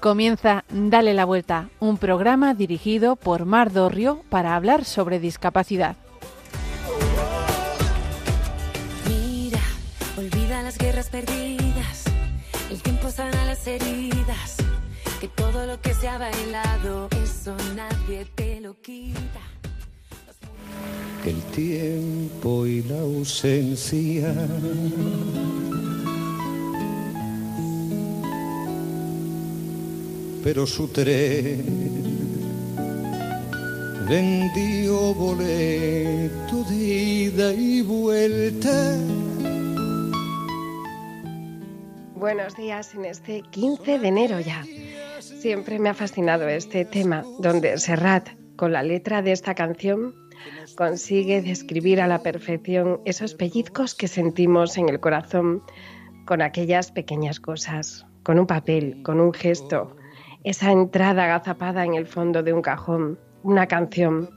Comienza Dale la Vuelta, un programa dirigido por Mar Dorrio para hablar sobre discapacidad. Mira, olvida las guerras perdidas, el tiempo sana las heridas, que todo lo que se ha bailado, eso nadie te lo quita. El tiempo y la ausencia pero su tren vendió boleto de ida y vuelta. Buenos días en este 15 de enero ya. Siempre me ha fascinado este tema donde Serrat, con la letra de esta canción, consigue describir a la perfección esos pellizcos que sentimos en el corazón con aquellas pequeñas cosas, con un papel, con un gesto, esa entrada agazapada en el fondo de un cajón, una canción.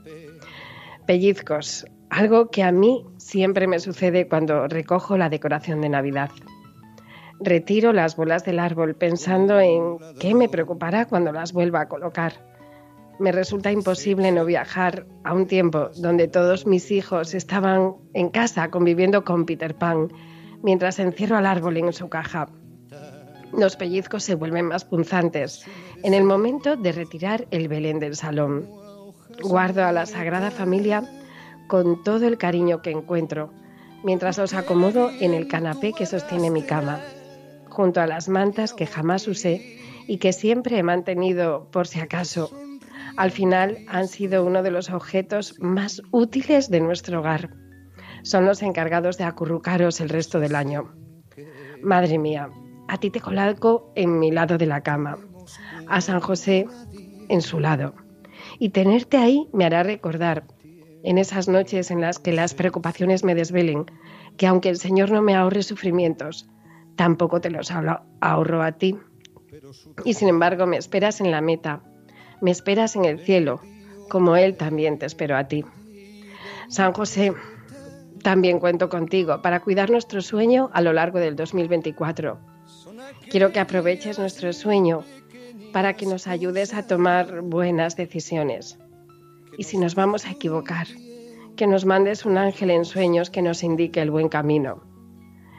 Pellizcos, algo que a mí siempre me sucede cuando recojo la decoración de Navidad. Retiro las bolas del árbol pensando en qué me preocupará cuando las vuelva a colocar. Me resulta imposible no viajar a un tiempo donde todos mis hijos estaban en casa conviviendo con Peter Pan, mientras encierro al árbol en su caja. Los pellizcos se vuelven más punzantes en el momento de retirar el Belén del salón. Guardo a la Sagrada Familia con todo el cariño que encuentro, mientras los acomodo en el canapé que sostiene mi cama, junto a las mantas que jamás usé y que siempre he mantenido por si acaso. Al final han sido uno de los objetos más útiles de nuestro hogar. Son los encargados de acurrucaros el resto del año. Madre mía, a ti te coloco en mi lado de la cama, a San José en su lado. Y tenerte ahí me hará recordar, en esas noches en las que las preocupaciones me desvelen, que aunque el Señor no me ahorre sufrimientos, tampoco te los ahorro a ti. Y sin embargo me esperas en la meta, me esperas en el cielo, como Él también te espero a ti. San José, también cuento contigo para cuidar nuestro sueño a lo largo del 2024 Quiero que aproveches nuestro sueño para que nos ayudes a tomar buenas decisiones. Y si nos vamos a equivocar, que nos mandes un ángel en sueños que nos indique el buen camino.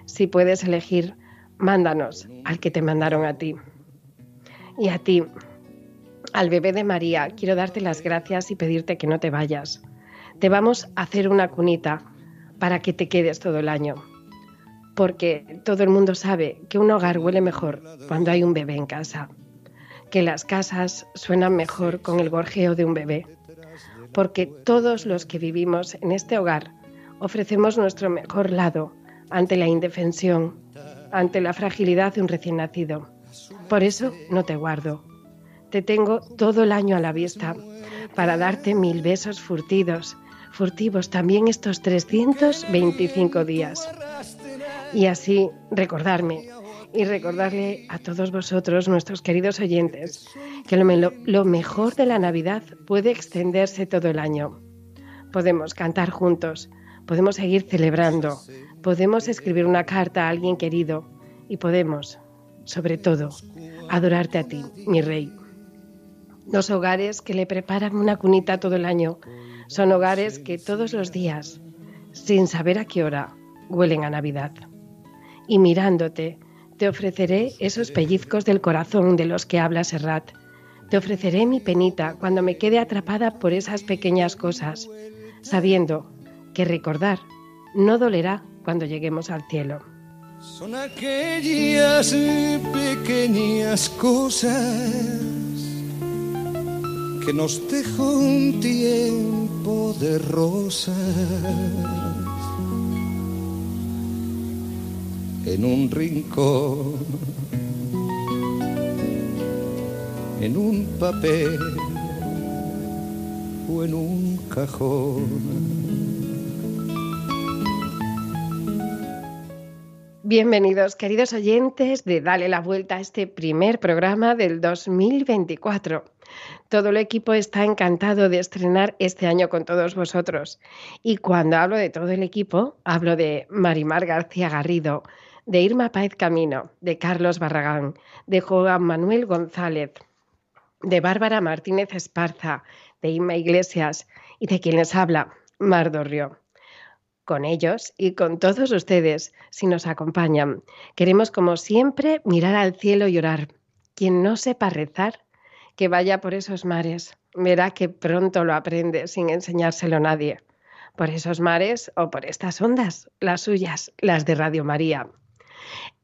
Si puedes elegir, mándanos al que te mandaron a ti. Y a ti, al bebé de María, quiero darte las gracias y pedirte que no te vayas. Te vamos a hacer una cunita para que te quedes todo el año porque todo el mundo sabe que un hogar huele mejor cuando hay un bebé en casa, que las casas suenan mejor con el gorjeo de un bebé, porque todos los que vivimos en este hogar ofrecemos nuestro mejor lado ante la indefensión, ante la fragilidad de un recién nacido. Por eso no te guardo. Te tengo todo el año a la vista para darte mil besos furtidos, furtivos también estos 325 días y así recordarme y recordarle a todos vosotros, nuestros queridos oyentes, que lo, mejor de la Navidad puede extenderse todo el año. Podemos cantar juntos, podemos seguir celebrando, podemos escribir una carta a alguien querido y podemos, sobre todo, adorarte a ti, mi rey. Los hogares que le preparan una cunita todo el año son hogares que todos los días, sin saber a qué hora, huelen a Navidad y mirándote, te ofreceré esos pellizcos del corazón de los que habla Serrat. Te ofreceré mi penita cuando me quede atrapada por esas pequeñas cosas, sabiendo que recordar no dolerá cuando lleguemos al cielo. Son aquellas pequeñas cosas que nos dejó un tiempo de rosas en un rincón, en un papel o en un cajón. Bienvenidos, queridos oyentes, de Dale la Vuelta a este primer programa del 2024. Todo el equipo está encantado de estrenar este año con todos vosotros. Y cuando hablo de todo el equipo, hablo de Marimar García Garrido, de Irma Paez Camino, de Carlos Barragán, de Juan Manuel González, de Bárbara Martínez Esparza, de Inma Iglesias y de quien les habla, Mar Dorrio. Con ellos y con todos ustedes, si nos acompañan, queremos como siempre mirar al cielo y orar. Quien no sepa rezar, que vaya por esos mares, verá que pronto lo aprende sin enseñárselo a nadie. Por esos mares o por estas ondas, las suyas, las de Radio María.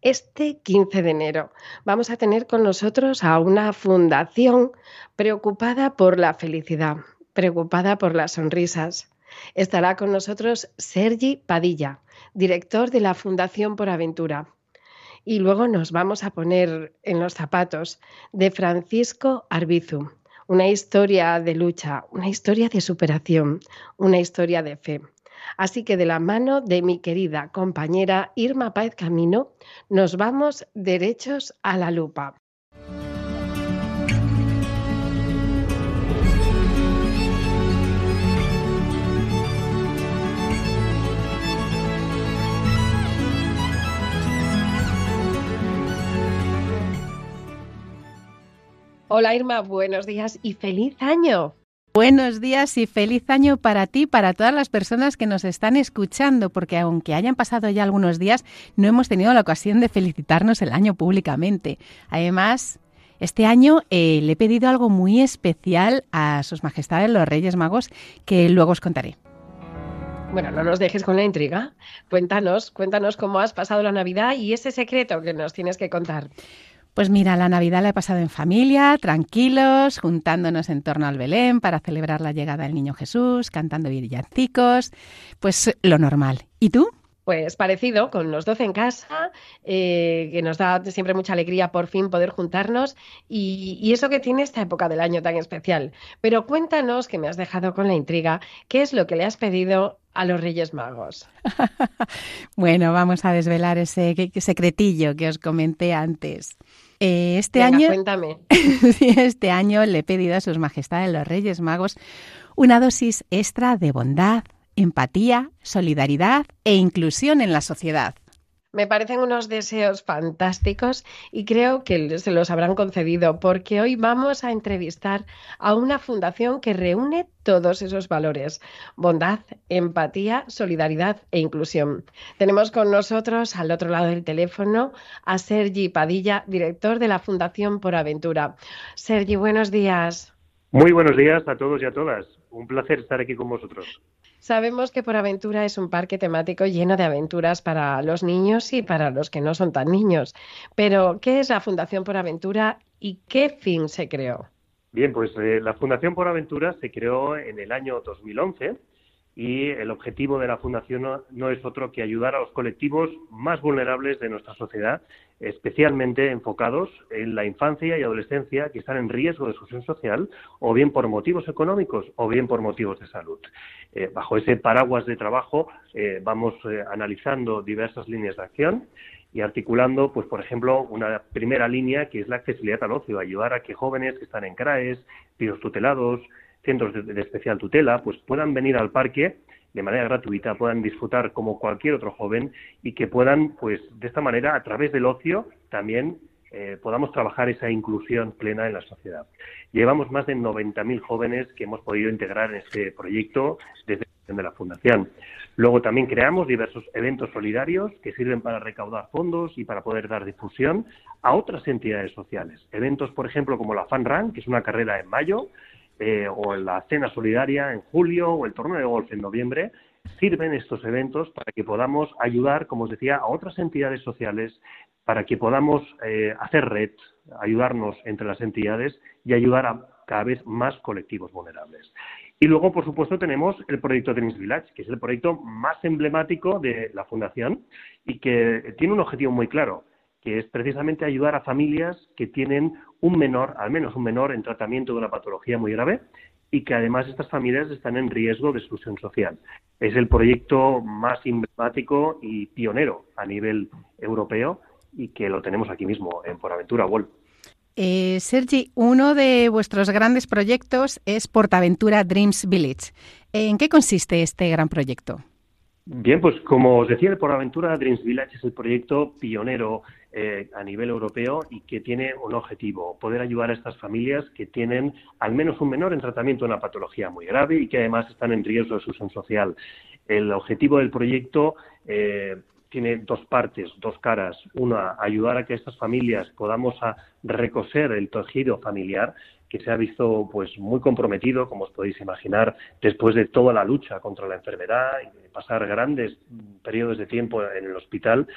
Este 15 de enero vamos a tener con nosotros a una fundación preocupada por la felicidad, preocupada por las sonrisas. Estará con nosotros Sergi Padilla, director de la Fundación por Aventura. Y luego nos vamos a poner en los zapatos de Francisco Arbizu, una historia de lucha, una historia de superación, una historia de fe. Así que de la mano de mi querida compañera Irma Páez Camino, nos vamos derechos a la lupa. Hola Irma, buenos días y feliz año. Buenos días y feliz año para ti, para todas las personas que nos están escuchando, porque aunque hayan pasado ya algunos días, no hemos tenido la ocasión de felicitarnos el año públicamente. Además, este año eh, le he pedido algo muy especial a sus majestades los Reyes Magos, que luego os contaré. Bueno, no nos dejes con la intriga. Cuéntanos, cuéntanos cómo has pasado la Navidad y ese secreto que nos tienes que contar. Pues mira, la Navidad la he pasado en familia, tranquilos, juntándonos en torno al Belén para celebrar la llegada del Niño Jesús, cantando villancicos, pues lo normal. ¿Y tú? Pues parecido, con los 12 en casa, eh, que nos da siempre mucha alegría por fin poder juntarnos y, y, eso que tiene esta época del año tan especial. Pero cuéntanos, que me has dejado con la intriga, ¿qué es lo que le has pedido a los Reyes Magos? bueno, vamos a desvelar ese secretillo que os comenté antes. Eh, este Venga, año, cuéntame. este año le he pedido a sus majestades los Reyes Magos una dosis extra de bondad, empatía, solidaridad e inclusión en la sociedad. Me parecen unos deseos fantásticos y creo que se los habrán concedido porque hoy vamos a entrevistar a una fundación que reúne todos esos valores, bondad, empatía, solidaridad e inclusión. Tenemos con nosotros al otro lado del teléfono a Sergi Padilla, director de la Fundación Por Aventura. Sergi, buenos días. Muy buenos días a todos y a todas. Un placer estar aquí con vosotros. Sabemos que Por Aventura es un parque temático lleno de aventuras para los niños y para los que no son tan niños. Pero, ¿qué es la Fundación Por Aventura y qué fin se creó? Bien, pues eh, la Fundación Por Aventura se creó en el año 2011 y el objetivo de la Fundación no, es otro que ayudar a los colectivos más vulnerables de nuestra sociedad, especialmente enfocados en la infancia y adolescencia que están en riesgo de exclusión social, o bien por motivos económicos o bien por motivos de salud. Eh, bajo ese paraguas de trabajo eh, vamos eh, analizando diversas líneas de acción y articulando, pues por ejemplo, una primera línea que es la accesibilidad al ocio, ayudar a que jóvenes que están en CRAES, pisos tutelados, centros de, especial tutela, pues puedan venir al parque de manera gratuita, puedan disfrutar como cualquier otro joven y que puedan, pues de esta manera, a través del ocio, también eh, podamos trabajar esa inclusión plena en la sociedad. Llevamos más de 90.000 jóvenes que hemos podido integrar en este proyecto desde de la Fundación. Luego también creamos diversos eventos solidarios que sirven para recaudar fondos y para poder dar difusión a otras entidades sociales. Eventos, por ejemplo, como la Fan Run, que es una carrera en mayo, eh, o la cena solidaria en julio o el torneo de golf en noviembre, sirven estos eventos para que podamos ayudar, como os decía, a otras entidades sociales, para que podamos eh, hacer red, ayudarnos entre las entidades y ayudar a cada vez más colectivos vulnerables. Y luego, por supuesto, tenemos el proyecto Dreams Village, que es el proyecto más emblemático de la Fundación y que tiene un objetivo muy claro, que es precisamente ayudar a familias que tienen un menor, al menos un menor, en tratamiento de una patología muy grave y que además estas familias están en riesgo de exclusión social. Es el proyecto más emblemático y pionero a nivel europeo y que lo tenemos aquí mismo en Por Aventura World. Eh, Sergi, uno de vuestros grandes proyectos es Portaventura Dreams Village. ¿En qué consiste este gran proyecto? Bien, pues como os decía, el Por Aventura Dreams Village es el proyecto pionero eh, a nivel europeo y que tiene un objetivo, poder ayudar a estas familias que tienen al menos un menor en tratamiento de una patología muy grave y que además están en riesgo de exclusión social. El objetivo del proyecto eh, tiene dos partes, dos caras. Una, ayudar a que estas familias podamos recoser el tejido familiar que se ha visto pues muy comprometido, como os podéis imaginar, después de toda la lucha contra la enfermedad y de pasar grandes periodos de tiempo en el hospital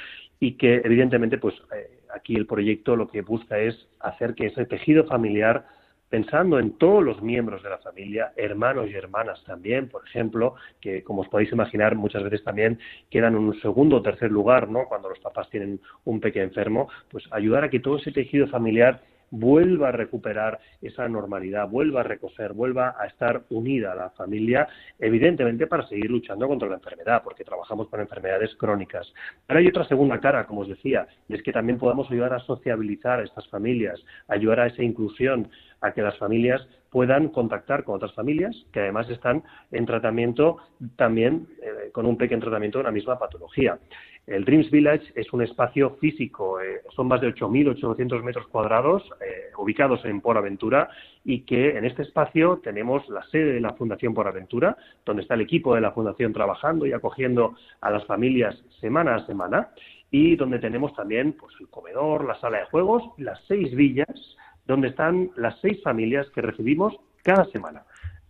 y que evidentemente pues eh, aquí el proyecto lo que busca es hacer que ese tejido familiar pensando en todos los miembros de la familia, hermanos y hermanas también, por ejemplo, que como os podéis imaginar muchas veces también quedan en un segundo o tercer lugar, ¿no? Cuando los papás tienen un pequeño enfermo, pues ayudar a que todo ese tejido familiar vuelva a recuperar esa normalidad, vuelva a recoser, vuelva a estar unida a la familia, evidentemente para seguir luchando contra la enfermedad, porque trabajamos con enfermedades crónicas. Pero hay otra segunda cara, como os decía, y es que también podamos ayudar a sociabilizar a estas familias, ayudar a esa inclusión, a que las familias puedan contactar con otras familias que además están en tratamiento también eh, con un pequeño tratamiento de la misma patología. El Dreams Village es un espacio físico, eh, son más de 8.800 metros cuadrados eh, ubicados en Por Aventura y que en este espacio tenemos la sede de la Fundación Por Aventura, donde está el equipo de la Fundación trabajando y acogiendo a las familias semana a semana y donde tenemos también pues, el comedor, la sala de juegos, las seis villas, donde están las seis familias que recibimos cada semana.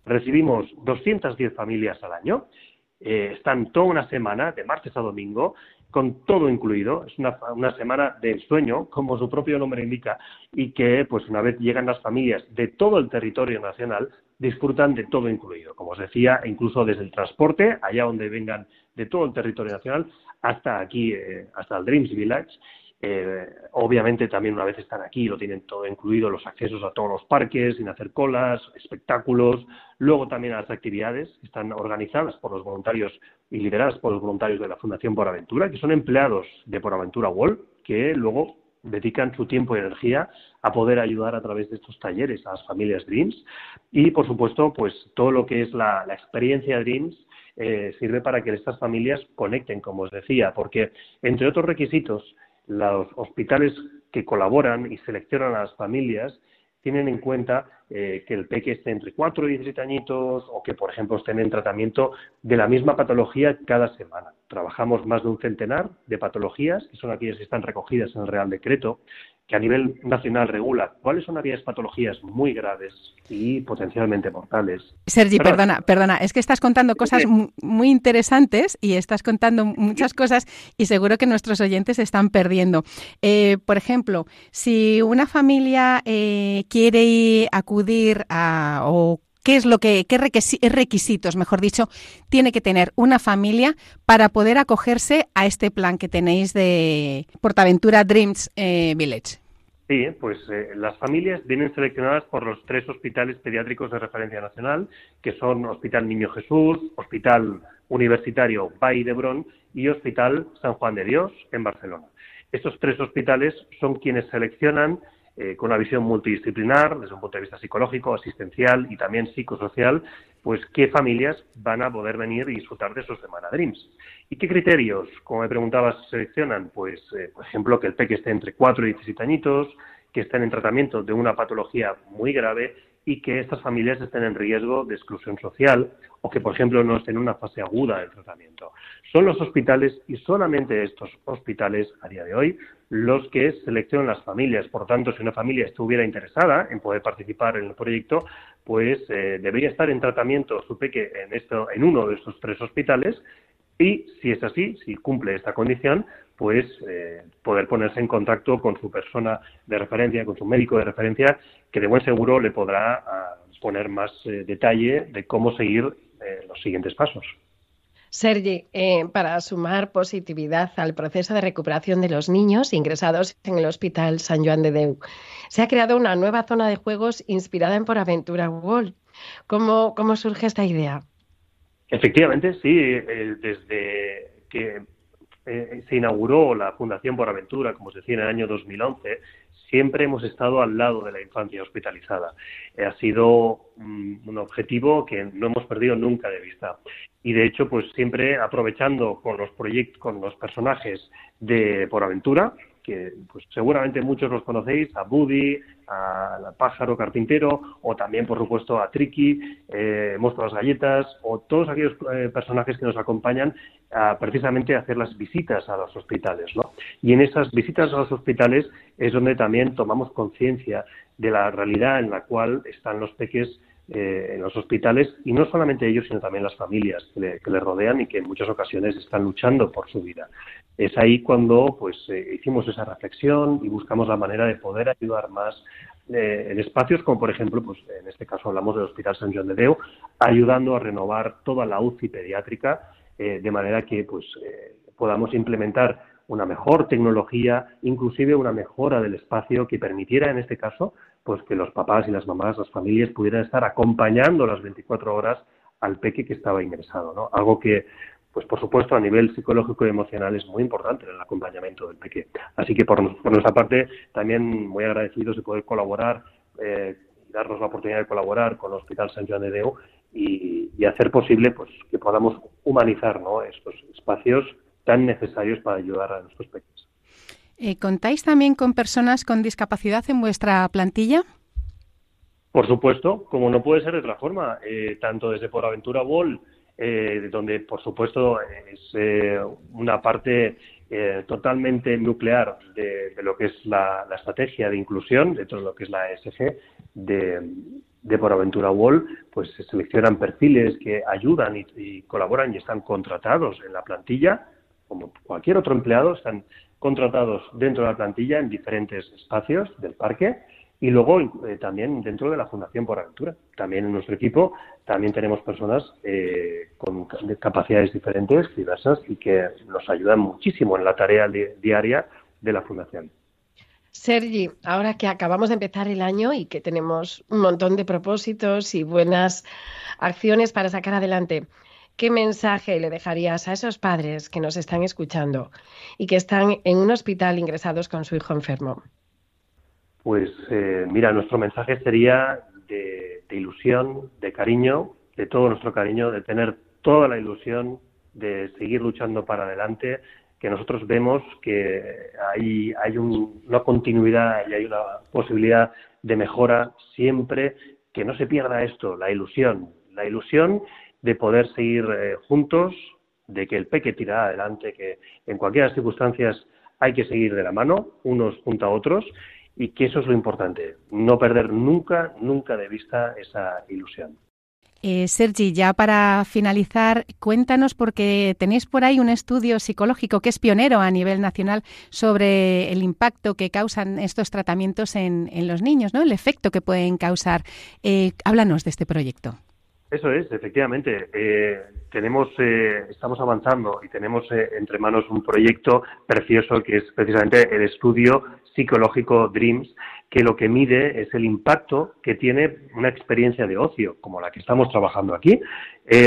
Recibimos 210 familias al año eh, están toda una semana, de martes a domingo, con todo incluido. Es una, una, semana de ensueño, como su propio nombre indica, y que, pues, una vez llegan las familias de todo el territorio nacional, disfrutan de todo incluido. Como os decía, incluso desde el transporte, allá donde vengan de todo el territorio nacional, hasta aquí, eh, hasta el Dreams Village, eh, obviamente también una vez están aquí lo tienen todo incluido, los accesos a todos los parques, sin hacer colas, espectáculos, luego también a las actividades que están organizadas por los voluntarios y lideradas por los voluntarios de la Fundación Por Aventura, que son empleados de Por Aventura World, que luego dedican su tiempo y energía a poder ayudar a través de estos talleres a las familias Dreams. Y por supuesto pues todo lo que es la, experiencia Dreams eh, sirve para que estas familias conecten, como os decía, porque entre otros requisitos los hospitales que colaboran y seleccionan a las familias tienen en cuenta eh, que el peque esté entre 4 y 17 añitos o que, por ejemplo, estén en tratamiento de la misma patología cada semana. Trabajamos más de un centenar de patologías, que son aquellas que están recogidas en el Real Decreto, que a nivel nacional regula cuáles son aquellas patologías muy graves y potencialmente mortales. Sergi, perdona, perdona, es que estás contando cosas muy interesantes y estás contando muchas cosas y seguro que nuestros oyentes se están perdiendo. Eh, por ejemplo, si una familia eh, quiere acudir a o qué es lo que, qué requisitos, mejor dicho, tiene que tener una familia para poder acogerse a este plan que tenéis de Portaventura Dreams eh, Village. Sí, pues eh, las familias vienen seleccionadas por los tres hospitales pediátricos de referencia nacional, que son Hospital Niño Jesús, Hospital Universitario Vall d'Hebron y Hospital San Juan de Dios en Barcelona. Estos tres hospitales son quienes seleccionan eh, con una visión multidisciplinar, desde un punto de vista psicológico, asistencial y también psicosocial, pues qué familias van a poder venir y disfrutar de esos Semana Dreams. ¿Y qué criterios, como me preguntabas, seleccionan? Pues, eh, por ejemplo, que el peque esté entre 4 y 17 añitos, que estén en tratamiento de una patología muy grave y que estas familias estén en riesgo de exclusión social o que, por ejemplo, no estén en una fase aguda del tratamiento. Son los hospitales y solamente estos hospitales a día de hoy los que seleccionan las familias. Por tanto, si una familia estuviera interesada en poder participar en el proyecto, pues eh, debería estar en tratamiento su peque en, esto, en uno de estos tres hospitales y, si es así, si cumple esta condición, pues eh, poder ponerse en contacto con su persona de referencia, con su médico de referencia, que de buen seguro le podrá ah, poner más eh, detalle de cómo seguir los siguientes pasos. Sergi, eh, para sumar positividad al proceso de recuperación de los niños ingresados en el Hospital San Joan de Deu, se ha creado una nueva zona de juegos inspirada en Por Aventura World. ¿Cómo, cómo surge esta idea? Efectivamente, sí. Eh, desde que eh, se inauguró la Fundación Por Aventura, como se decía, en el año 2011, siempre hemos estado al lado de la infancia hospitalizada. ha sido un objetivo que no hemos perdido nunca de vista. Y de hecho, pues siempre aprovechando con los proyectos, con los personajes de Por Aventura, que pues seguramente muchos los conocéis, a Buddy, a Pájaro Carpintero, o también, por supuesto, a Tricky, eh, Monstruo las Galletas, o todos aquellos eh, personajes que nos acompañan a, precisamente a hacer las visitas a los hospitales. ¿no? Y en esas visitas a los hospitales es donde también tomamos conciencia de la realidad en la cual están los peques eh, en los hospitales y no solamente ellos, sino también las familias que le, que le, rodean y que en muchas ocasiones están luchando por su vida. Es ahí cuando pues eh, hicimos esa reflexión y buscamos la manera de poder ayudar más eh, en espacios como por ejemplo, pues en este caso hablamos del Hospital San Joan de Deu, ayudando a renovar toda la UCI pediátrica de manera que pues podamos implementar una mejor tecnología, inclusive una mejora del espacio que permitiera en este caso pues que los papás y las mamás, las familias pudieran estar acompañando las 24 horas al peque que estaba ingresado, ¿no? Algo que pues por supuesto a nivel psicológico y emocional es muy importante el acompañamiento del peque. Así que por, nuestra parte también muy agradecidos de poder colaborar eh, y darnos la oportunidad de colaborar con el Hospital San Joan de Deu y, y, hacer posible pues que podamos humanizar ¿no? estos espacios tan necesarios para ayudar a nuestros peques. Eh, ¿Contáis también con personas con discapacidad en vuestra plantilla? Por supuesto, como no puede ser de otra forma, eh, tanto desde Por Aventura eh, donde por supuesto es una parte totalmente nuclear de, lo que es la, estrategia de inclusión, de todo lo que es la ESG de, de Por Aventura Wall, pues se seleccionan perfiles que ayudan y colaboran y están contratados en la plantilla, como cualquier otro empleado, están contratados dentro de la plantilla en diferentes espacios del parque y luego eh, también dentro de la Fundación por Aventura. También en nuestro equipo también tenemos personas eh, con capacidades diferentes, diversas y que nos ayudan muchísimo en la tarea diaria de la Fundación. Sergi, ahora que acabamos de empezar el año y que tenemos un montón de propósitos y buenas acciones para sacar adelante, ¿qué mensaje le dejarías a esos padres que nos están escuchando y que están en un hospital ingresados con su hijo enfermo? Pues eh, mira, nuestro mensaje sería de, ilusión, de cariño, de todo nuestro cariño, de tener toda la ilusión de seguir luchando para adelante, que nosotros vemos que hay, hay una continuidad y hay una posibilidad de mejora siempre, que no se pierda esto, la ilusión, la ilusión de poder seguir eh, juntos, de que el peque tira adelante, que en cualquier circunstancias hay que seguir de la mano, unos junto a otros, y que eso es lo importante, no perder nunca, nunca de vista esa ilusión. Eh, Sergi, ya para finalizar, cuéntanos, porque tenéis por ahí un estudio psicológico que es pionero a nivel nacional sobre el impacto que causan estos tratamientos en, los niños, ¿no? el efecto que pueden causar. Eh, háblanos de este proyecto. Eso es, efectivamente. Eh, tenemos, eh, estamos avanzando y tenemos eh, entre manos un proyecto precioso que es precisamente el estudio psicológico Dreams, que lo que mide es el impacto que tiene una experiencia de ocio, como la que estamos trabajando aquí,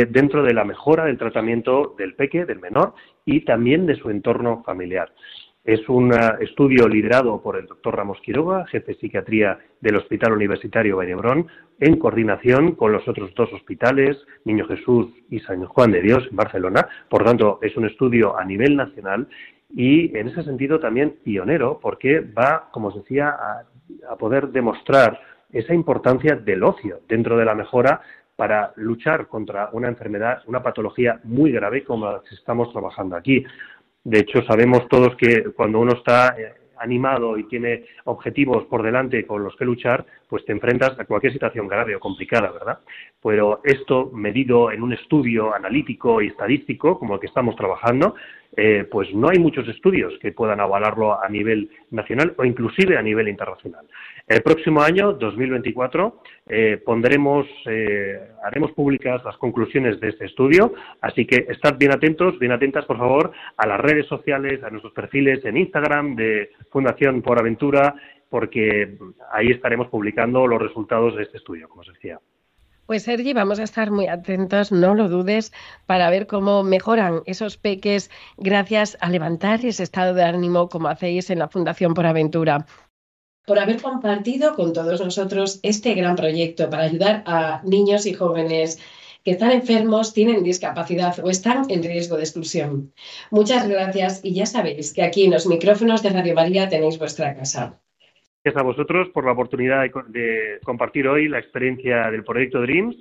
dentro de la mejora del tratamiento del peque, del menor, y también de su entorno familiar. Es un estudio liderado por el doctor Ramos Quiroga, jefe de psiquiatría del Hospital Universitario Vallebrón, en coordinación con los otros dos hospitales, Niño Jesús y San Juan de Dios, en Barcelona. Por tanto, es un estudio a nivel nacional y, en ese sentido, también pionero, porque va, como os decía, a, a poder demostrar esa importancia del ocio dentro de la mejora para luchar contra una enfermedad, una patología muy grave como la que estamos trabajando aquí. De hecho, sabemos todos que cuando uno está eh, animado y tiene objetivos por delante con los que luchar, pues te enfrentas a cualquier situación grave o complicada, ¿verdad? Pero esto, medido en un estudio analítico y estadístico, como el que estamos trabajando, eh, pues no hay muchos estudios que puedan avalarlo a nivel nacional o inclusive a nivel internacional. El próximo año, 2024, eh, pondremos, eh, haremos públicas las conclusiones de este estudio, así que estad bien atentos, bien atentas, por favor, a las redes sociales, a nuestros perfiles en Instagram de Fundación por Aventura, porque ahí estaremos publicando los resultados de este estudio, como os decía. Pues Sergi, vamos a estar muy atentos, no lo dudes, para ver cómo mejoran esos peques gracias a levantar ese estado de ánimo como hacéis en la Fundación por Aventura. Por haber compartido con todos nosotros este gran proyecto para ayudar a niños y jóvenes que están enfermos, tienen discapacidad o están en riesgo de exclusión. Muchas gracias y ya sabéis que aquí en los micrófonos de Radio María tenéis vuestra casa. Gracias a vosotros por la oportunidad de, compartir hoy la experiencia del proyecto Dreams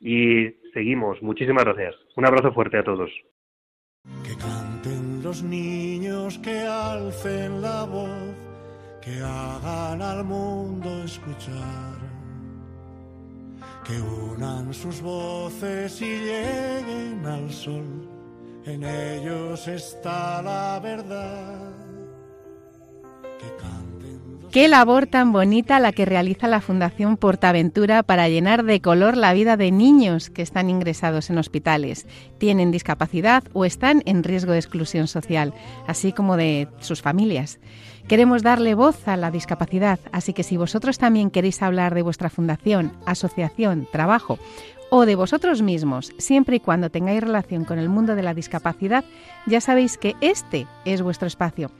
y seguimos. Muchísimas gracias. Un abrazo fuerte a todos. Que canten los niños, que alcen la voz, que hagan al mundo escuchar, que unan sus voces y lleguen al sol. En ellos está la verdad. Que Qué labor tan bonita la que realiza la Fundación Portaventura para llenar de color la vida de niños que están ingresados en hospitales, tienen discapacidad o están en riesgo de exclusión social, así como de sus familias. Queremos darle voz a la discapacidad, así que si vosotros también queréis hablar de vuestra fundación, asociación, trabajo o de vosotros mismos, siempre y cuando tengáis relación con el mundo de la discapacidad, ya sabéis que este es vuestro espacio.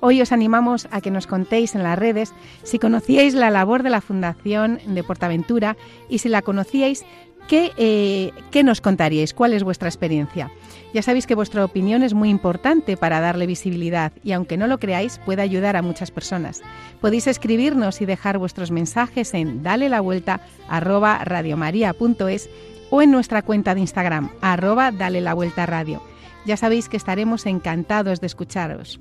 Hoy os animamos a que nos contéis en las redes si conocíais la labor de la Fundación de Portaventura y si la conocíais, ¿qué, eh, ¿qué nos contaríais? ¿Cuál es vuestra experiencia? Ya sabéis que vuestra opinión es muy importante para darle visibilidad y aunque no lo creáis puede ayudar a muchas personas. Podéis escribirnos y dejar vuestros mensajes en dale la vuelta radiomaria.es o en nuestra cuenta de Instagram arroba dale la vuelta radio. Ya sabéis que estaremos encantados de escucharos.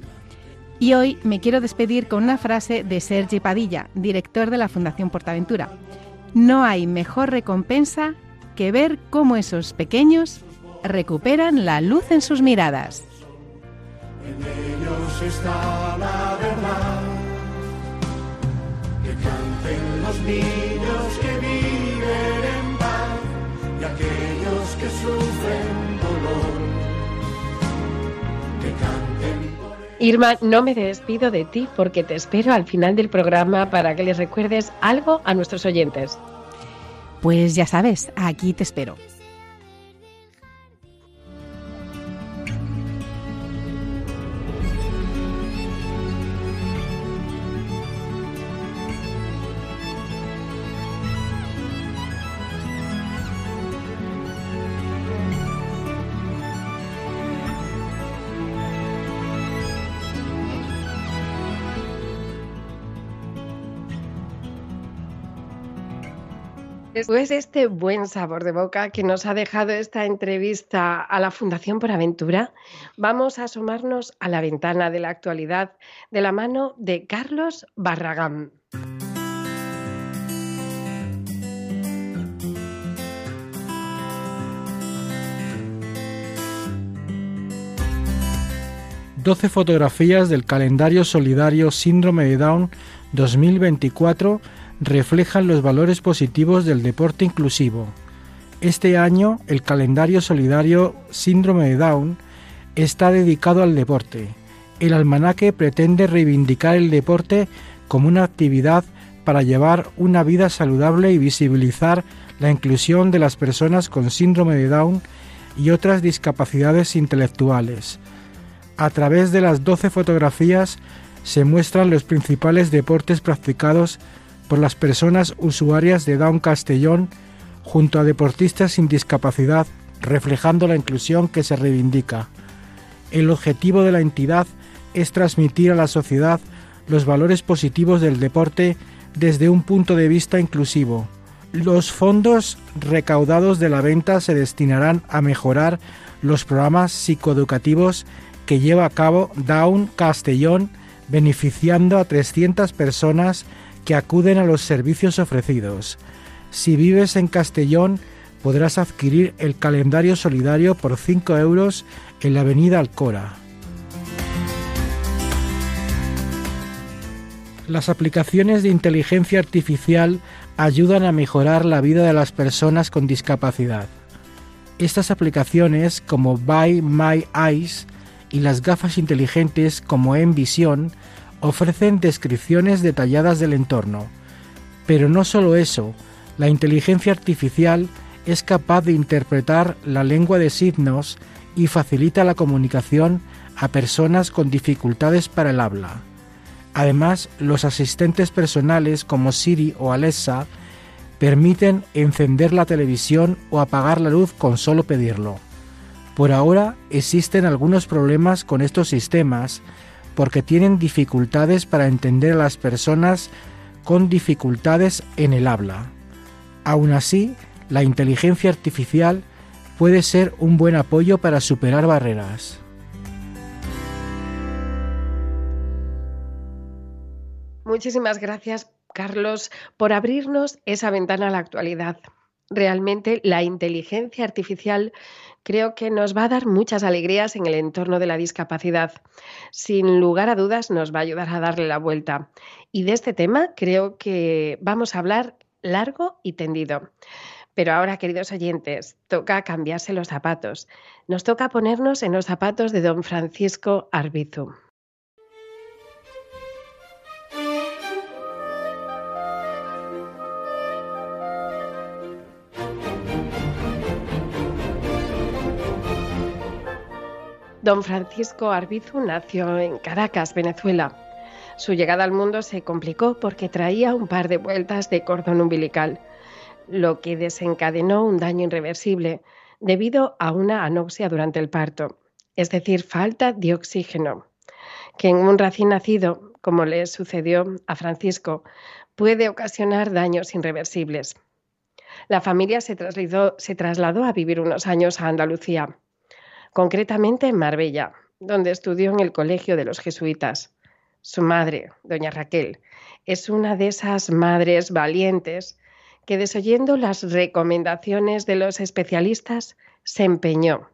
Y hoy me quiero despedir con una frase de Sergi Padilla, director de la Fundación Portaventura. No hay mejor recompensa que ver cómo esos pequeños recuperan la luz en sus miradas. En ellos está la verdad. Que canten los niños que Irma, no me despido de ti porque te espero al final del programa para que les recuerdes algo a nuestros oyentes. Pues ya sabes, aquí te espero. Después de este buen sabor de boca que nos ha dejado esta entrevista a la Fundación por Aventura, vamos a asomarnos a la ventana de la actualidad de la mano de Carlos Barragán. Doce fotografías del calendario solidario Síndrome de Down 2024 reflejan los valores positivos del deporte inclusivo. Este año el calendario solidario Síndrome de Down está dedicado al deporte. El almanaque pretende reivindicar el deporte como una actividad para llevar una vida saludable y visibilizar la inclusión de las personas con síndrome de Down y otras discapacidades intelectuales. A través de las 12 fotografías se muestran los principales deportes practicados por las personas usuarias de Down Castellón junto a deportistas sin discapacidad, reflejando la inclusión que se reivindica. El objetivo de la entidad es transmitir a la sociedad los valores positivos del deporte desde un punto de vista inclusivo. Los fondos recaudados de la venta se destinarán a mejorar los programas psicoeducativos que lleva a cabo Down Castellón, beneficiando a 300 personas que acuden a los servicios ofrecidos. Si vives en Castellón, podrás adquirir el calendario solidario por 5 euros en la avenida Alcora. Las aplicaciones de inteligencia artificial ayudan a mejorar la vida de las personas con discapacidad. Estas aplicaciones como Buy My Eyes y las gafas inteligentes como Envision ofrecen descripciones detalladas del entorno. Pero no solo eso, la inteligencia artificial es capaz de interpretar la lengua de signos y facilita la comunicación a personas con dificultades para el habla. Además, los asistentes personales como Siri o Alexa permiten encender la televisión o apagar la luz con solo pedirlo. Por ahora existen algunos problemas con estos sistemas porque tienen dificultades para entender a las personas con dificultades en el habla. Aún así, la inteligencia artificial puede ser un buen apoyo para superar barreras. Muchísimas gracias, Carlos, por abrirnos esa ventana a la actualidad. Realmente la inteligencia artificial creo que nos va a dar muchas alegrías en el entorno de la discapacidad. Sin lugar a dudas nos va a ayudar a darle la vuelta. Y de este tema creo que vamos a hablar largo y tendido. Pero ahora, queridos oyentes, toca cambiarse los zapatos. Nos toca ponernos en los zapatos de don Francisco Arbizu. Don Francisco Arbizu nació en Caracas, Venezuela. Su llegada al mundo se complicó porque traía un par de vueltas de cordón umbilical lo que desencadenó un daño irreversible debido a una anoxia durante el parto, es decir, falta de oxígeno, que en un recién nacido, como le sucedió a Francisco, puede ocasionar daños irreversibles. La familia se trasladó, se trasladó a vivir unos años a Andalucía, concretamente en Marbella, donde estudió en el Colegio de los Jesuitas. Su madre, doña Raquel, es una de esas madres valientes que desoyendo las recomendaciones de los especialistas, se empeñó.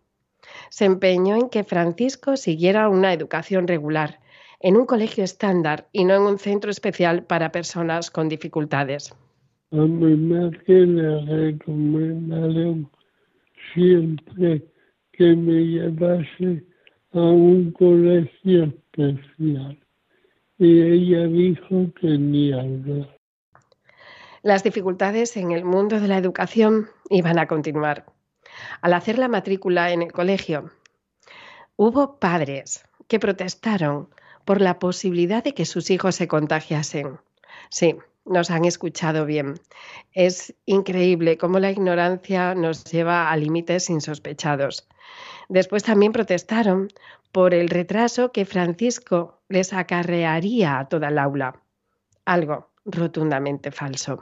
Se empeñó en que Francisco siguiera una educación regular, en un colegio estándar y no en un centro especial para personas con dificultades. A mi madre le recomendaron siempre que me llevase a un colegio especial y ella dijo que ni hablar. Las dificultades en el mundo de la educación iban a continuar. Al hacer la matrícula en el colegio, hubo padres que protestaron por la posibilidad de que sus hijos se contagiasen. Sí, nos han escuchado bien. Es increíble cómo la ignorancia nos lleva a límites insospechados. Después también protestaron por el retraso que Francisco les acarrearía a toda el aula. Algo rotundamente falso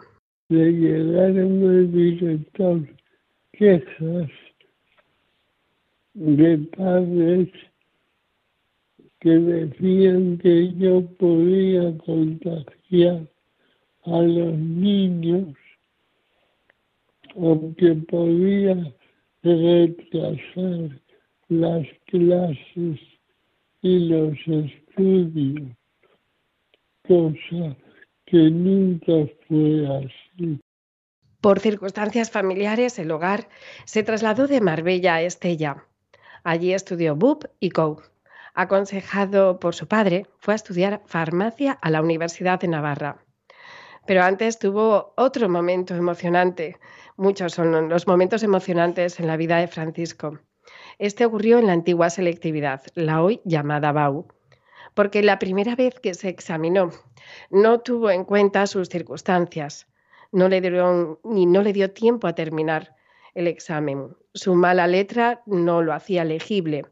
le llegaron al director quejas de padres que decían que yo podía contagiar a los niños o que podía retrasar las clases y los estudios, cosa que nunca fue así. Por circunstancias familiares, el hogar se trasladó de Marbella a Estella. Allí estudió BUP y COU. Aconsejado por su padre, fue a estudiar farmacia a la Universidad de Navarra. Pero antes tuvo otro momento emocionante. Muchos son los momentos emocionantes en la vida de Francisco. Este ocurrió en la antigua selectividad, la hoy llamada BAU, porque la primera vez que se examinó no tuvo en cuenta sus circunstancias, no le dieron ni no le dio tiempo a terminar el examen. Su mala letra no lo hacía legible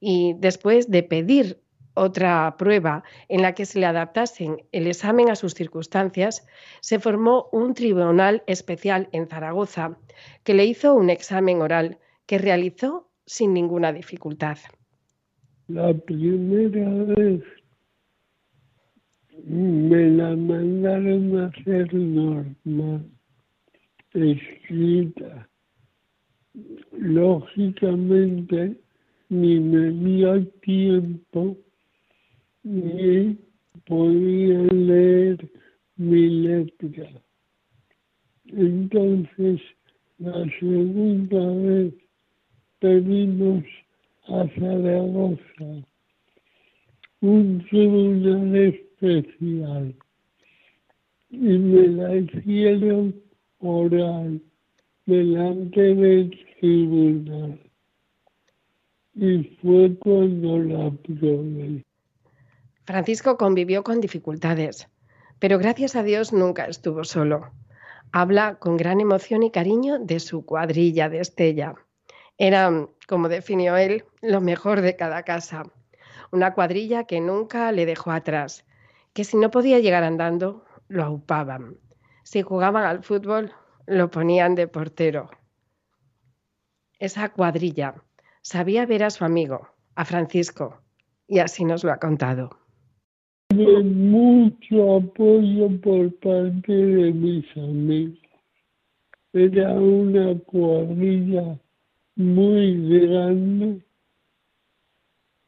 y después de pedir otra prueba en la que se le adaptasen el examen a sus circunstancias, se formó un tribunal especial en Zaragoza que le hizo un examen oral que realizó sin ninguna dificultad. La primera vez me la mandaron a hacer normal, escrita. Lógicamente, ni me dio tiempo ni podía leer mi letra. Entonces, la segunda vez pedimos a Zaragoza un tribunal especial y me la hicieron oral delante del tribunal. Y fue cuando la probé. Francisco convivió con dificultades, pero gracias a Dios nunca estuvo solo. Habla con gran emoción y cariño de su cuadrilla de Estella. Era, como definió él, lo mejor de cada casa. Una cuadrilla que nunca le dejó atrás, que si no podía llegar andando, lo aupaban. Si jugaban al fútbol, lo ponían de portero. Esa cuadrilla sabía ver a su amigo, a Francisco, y así nos lo ha contado. Tuve mucho apoyo por parte de mis amigos. Era una cuadrilla muy grande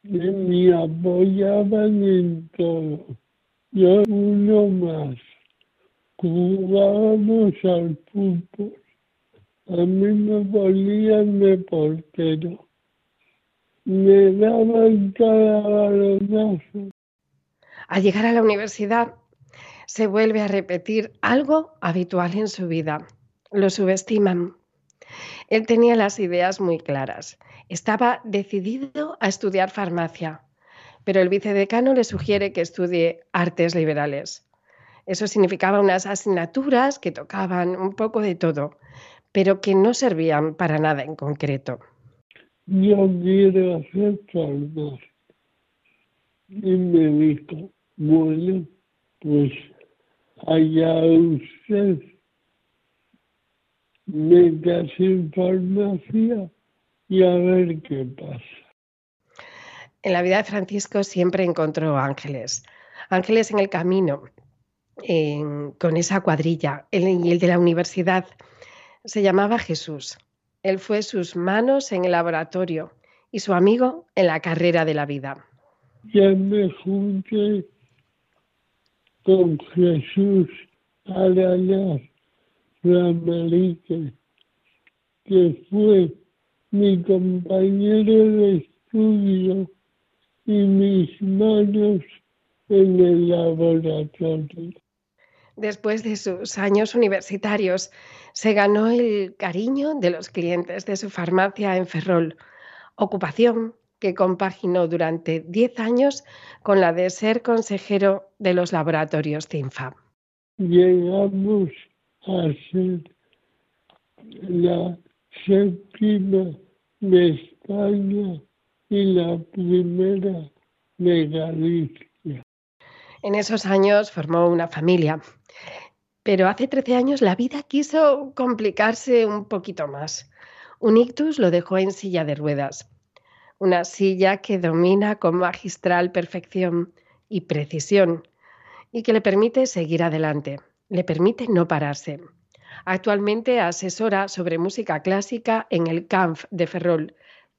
y me apoyaban en todo. Yo uno más. Jugábamos al fútbol. A mí me ponían de portero. Me daban cada balonazo. Al llegar a la universidad, se vuelve a repetir algo habitual en su vida. Lo subestiman. Él tenía las ideas muy claras. Estaba decidido a estudiar farmacia, pero el vicedecano le sugiere que estudie artes liberales. Eso significaba unas asignaturas que tocaban un poco de todo, pero que no servían para nada en concreto. Yo quiero hacer farmacia. Y bueno, pues allá usted metas en farmacia y a ver qué pasa. En la vida de Francisco siempre encontró ángeles, ángeles en el camino, en- con esa cuadrilla. El, y el de la universidad se llamaba Jesús. Él fue sus manos en el laboratorio y su amigo en la carrera de la vida. Ya me junté con Jesús Aralar Ramarique, que fue mi compañero de estudio y mis manos en el laboratorio. Después de sus años universitarios, se ganó el cariño de los clientes de su farmacia en Ferrol, ocupación que compaginó durante 10 años con la de ser consejero de los laboratorios CINFA. Llegamos a ser la séptima de España y la primera de Galicia. En esos años formó una familia, pero hace 13 años la vida quiso complicarse un poquito más. Un ictus lo dejó en silla de ruedas, una silla que domina con magistral perfección y precisión y que le permite seguir adelante, le permite no pararse. Actualmente asesora sobre música clásica en el CANF de Ferrol,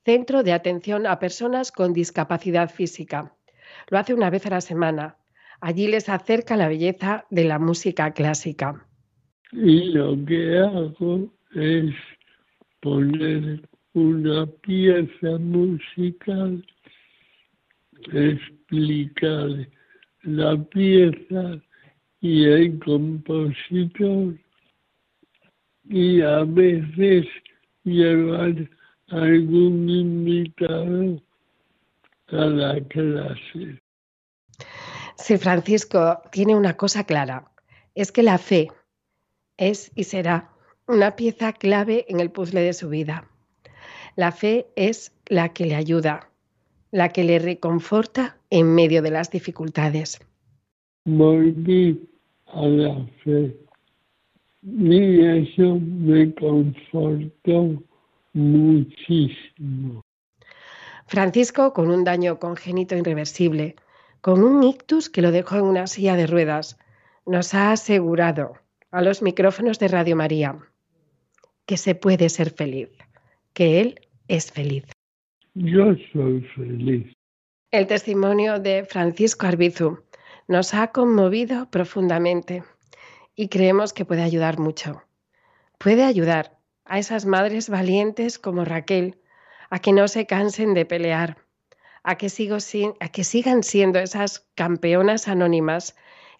Centro de Atención a Personas con Discapacidad Física. Lo hace una vez a la semana. Allí les acerca la belleza de la música clásica. Y lo que hago es poner una pieza musical, explicar la pieza y el compositor y a veces llevar algún invitado a la clase. Si Francisco tiene una cosa clara, es que la fe es y será una pieza clave en el puzzle de su vida. La fe es la que le ayuda, la que le reconforta en medio de las dificultades. Volví a la fe y eso me confortó muchísimo. Francisco, con un daño congénito irreversible, con un ictus que lo dejó en una silla de ruedas, nos ha asegurado a los micrófonos de Radio María que se puede ser feliz, que Él es feliz. Yo soy feliz. El testimonio de Francisco Arbizu nos ha conmovido profundamente y creemos que puede ayudar mucho. Puede ayudar a esas madres valientes como Raquel a que no se cansen de pelear, a que, sigo si- a que sigan siendo esas campeonas anónimas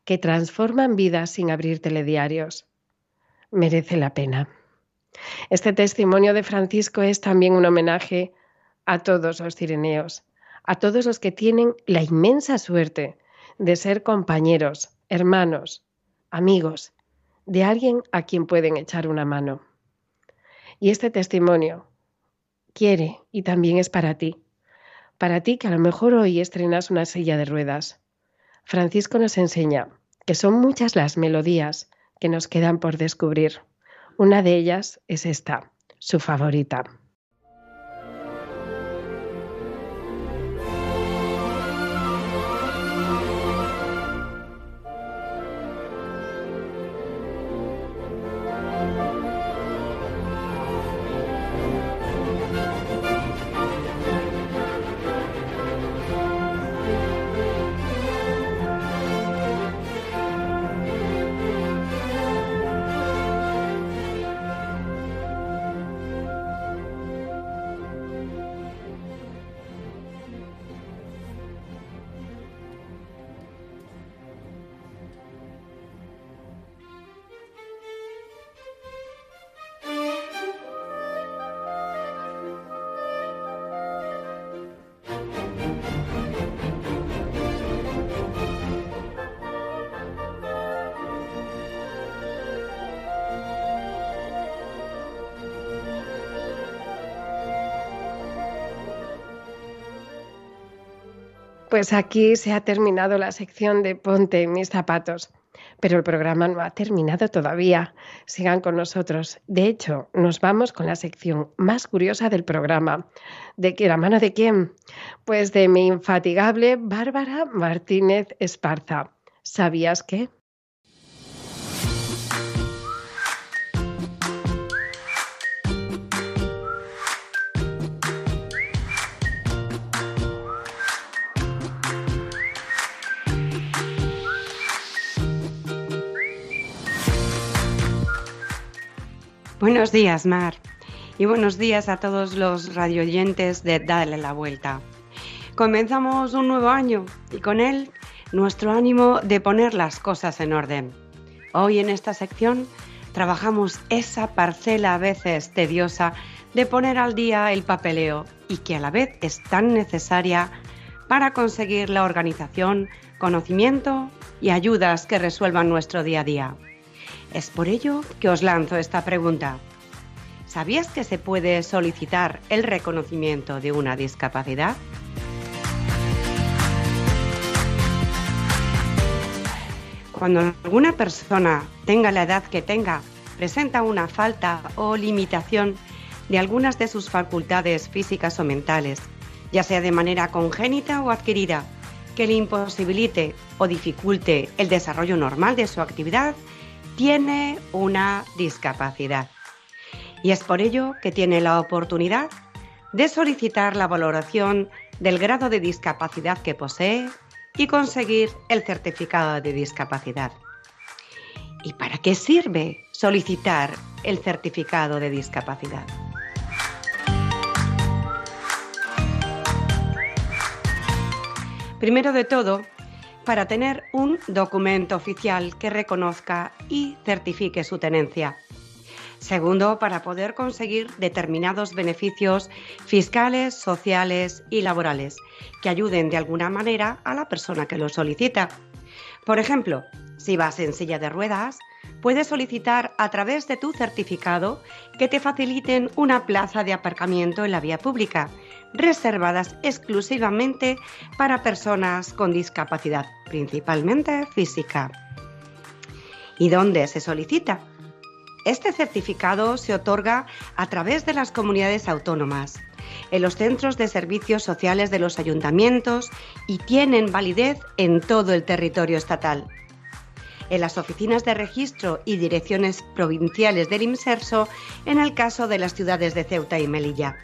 que transforman vidas sin abrir telediarios. Merece la pena. Este testimonio de Francisco es también un homenaje a todos los cireneos, a todos los que tienen la inmensa suerte de ser compañeros, hermanos, amigos, de alguien a quien pueden echar una mano. Y este testimonio quiere y también es para ti, para ti que a lo mejor hoy estrenas una silla de ruedas. Francisco nos enseña que son muchas las melodías que nos quedan por descubrir. Una de ellas es esta, su favorita. Pues aquí se ha terminado la sección de Ponte mis zapatos. Pero el programa no ha terminado todavía. Sigan con nosotros. De hecho, nos vamos con la sección más curiosa del programa. ¿De qué? ¿La mano de quién? Pues de mi infatigable Bárbara Martínez Esparza. ¿Sabías qué? Buenos días, Mar. Y buenos días a todos los radioyentes de Dale la Vuelta. Comenzamos un nuevo año y con él nuestro ánimo de poner las cosas en orden. Hoy en esta sección trabajamos esa parcela a veces tediosa de poner al día el papeleo y que a la vez es tan necesaria para conseguir la organización, conocimiento y ayudas que resuelvan nuestro día a día. Es por ello que os lanzo esta pregunta. ¿Sabías que se puede solicitar el reconocimiento de una discapacidad? Cuando alguna persona tenga la edad que tenga, presenta una falta o limitación de algunas de sus facultades físicas o mentales, ya sea de manera congénita o adquirida, que le imposibilite o dificulte el desarrollo normal de su actividad tiene una discapacidad. Y es por ello que tiene la oportunidad de solicitar la valoración del grado de discapacidad que posee y conseguir el certificado de discapacidad. ¿Y para qué sirve solicitar el certificado de discapacidad? Primero de todo, para tener un documento oficial que reconozca y certifique su tenencia. Segundo, para poder conseguir determinados beneficios fiscales, sociales y laborales que ayuden de alguna manera a la persona que lo solicita. Por ejemplo, si vas en silla de ruedas, puedes solicitar a través de tu certificado que te faciliten una plaza de aparcamiento en la vía pública reservadas exclusivamente para personas con discapacidad, principalmente física. ¿Y dónde se solicita? Este certificado se otorga a través de las comunidades autónomas, en los centros de servicios sociales de los ayuntamientos y tienen validez en todo el territorio estatal. En las oficinas de registro y direcciones provinciales del IMSERSO en el caso de las ciudades de Ceuta y Melilla.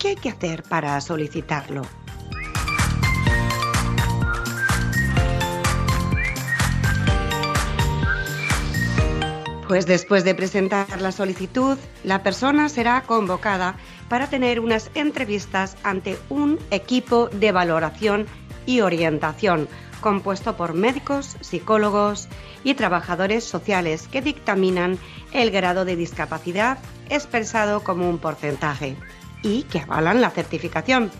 ¿Qué hay que hacer para solicitarlo? Pues después de presentar la solicitud, la persona será convocada para tener unas entrevistas ante un equipo de valoración y orientación, compuesto por médicos, psicólogos y trabajadores sociales que dictaminan el grado de discapacidad expresado como un porcentaje y que avalan la certificación.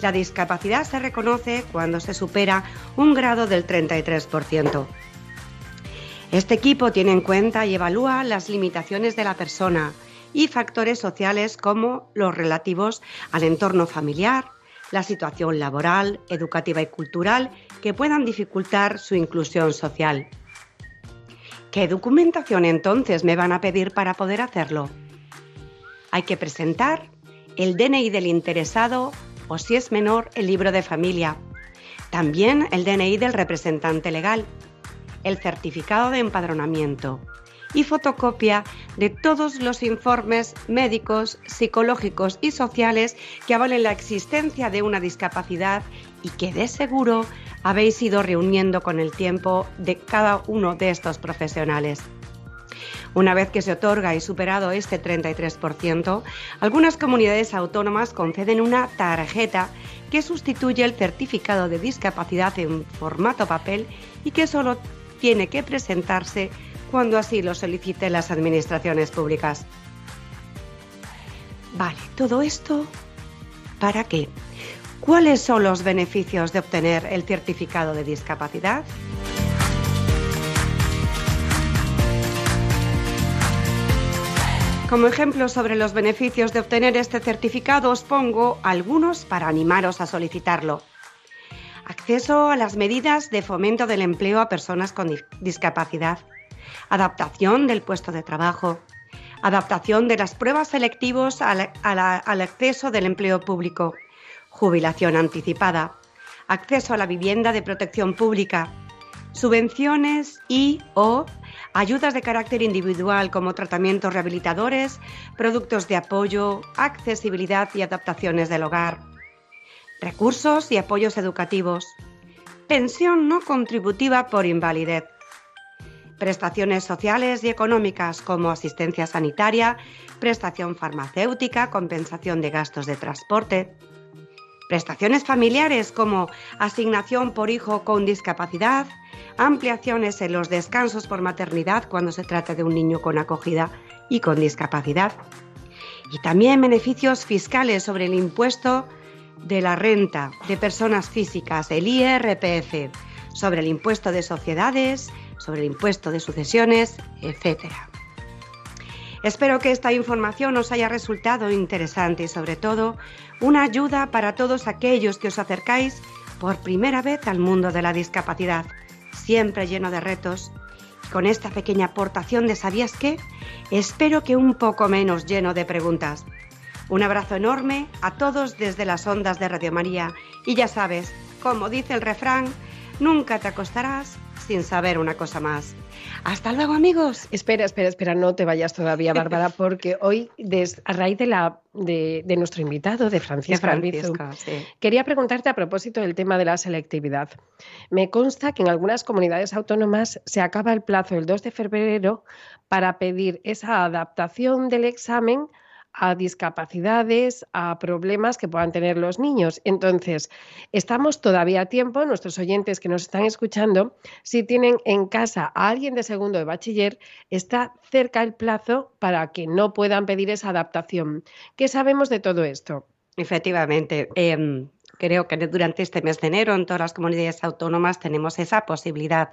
La discapacidad se reconoce cuando se supera un grado del 33%. Este equipo tiene en cuenta y evalúa las limitaciones de la persona y factores sociales como los relativos al entorno familiar, la situación laboral, educativa y cultural que puedan dificultar su inclusión social. ¿Qué documentación entonces me van a pedir para poder hacerlo? Hay que presentar el DNI del interesado o si es menor el libro de familia, también el DNI del representante legal, el certificado de empadronamiento y fotocopia de todos los informes médicos, psicológicos y sociales que avalen la existencia de una discapacidad y que de seguro habéis ido reuniendo con el tiempo de cada uno de estos profesionales. Una vez que se otorga y superado este 33%, algunas comunidades autónomas conceden una tarjeta que sustituye el certificado de discapacidad en formato papel y que solo tiene que presentarse cuando así lo soliciten las administraciones públicas. Vale, todo esto, ¿para qué? ¿Cuáles son los beneficios de obtener el certificado de discapacidad? Como ejemplo sobre los beneficios de obtener este certificado os pongo algunos para animaros a solicitarlo. Acceso a las medidas de fomento del empleo a personas con discapacidad. Adaptación del puesto de trabajo. Adaptación de las pruebas selectivos al, al acceso del empleo público jubilación anticipada, acceso a la vivienda de protección pública, subvenciones y o ayudas de carácter individual como tratamientos rehabilitadores, productos de apoyo, accesibilidad y adaptaciones del hogar, recursos y apoyos educativos, pensión no contributiva por invalidez, prestaciones sociales y económicas como asistencia sanitaria, prestación farmacéutica, compensación de gastos de transporte, prestaciones familiares como asignación por hijo con discapacidad, ampliaciones en los descansos por maternidad cuando se trata de un niño con acogida y con discapacidad. Y también beneficios fiscales sobre el impuesto de la renta de personas físicas, el IRPF, sobre el impuesto de sociedades, sobre el impuesto de sucesiones, etc. Espero que esta información os haya resultado interesante y sobre todo una ayuda para todos aquellos que os acercáis por primera vez al mundo de la discapacidad, siempre lleno de retos. con esta pequeña aportación de ¿sabías qué? Espero que un poco menos lleno de preguntas. Un abrazo enorme a todos desde las ondas de Radio María y ya sabes, como dice el refrán, nunca te acostarás sin saber una cosa más. Hasta luego, amigos. Espera, espera, espera, no te vayas todavía, Bárbara, porque hoy, a raíz de, la, de, nuestro invitado, de Francisco, quería preguntarte a propósito del tema de la selectividad. Me consta que en algunas comunidades autónomas se acaba el plazo el 2 de febrero para pedir esa adaptación del examen a discapacidades, a problemas que puedan tener los niños. Entonces, estamos todavía a tiempo, nuestros oyentes que nos están escuchando, si tienen en casa a alguien de segundo de bachiller, está cerca el plazo para que no puedan pedir esa adaptación. ¿Qué sabemos de todo esto? Efectivamente. Em, creo que durante este mes de enero en todas las comunidades autónomas tenemos esa posibilidad.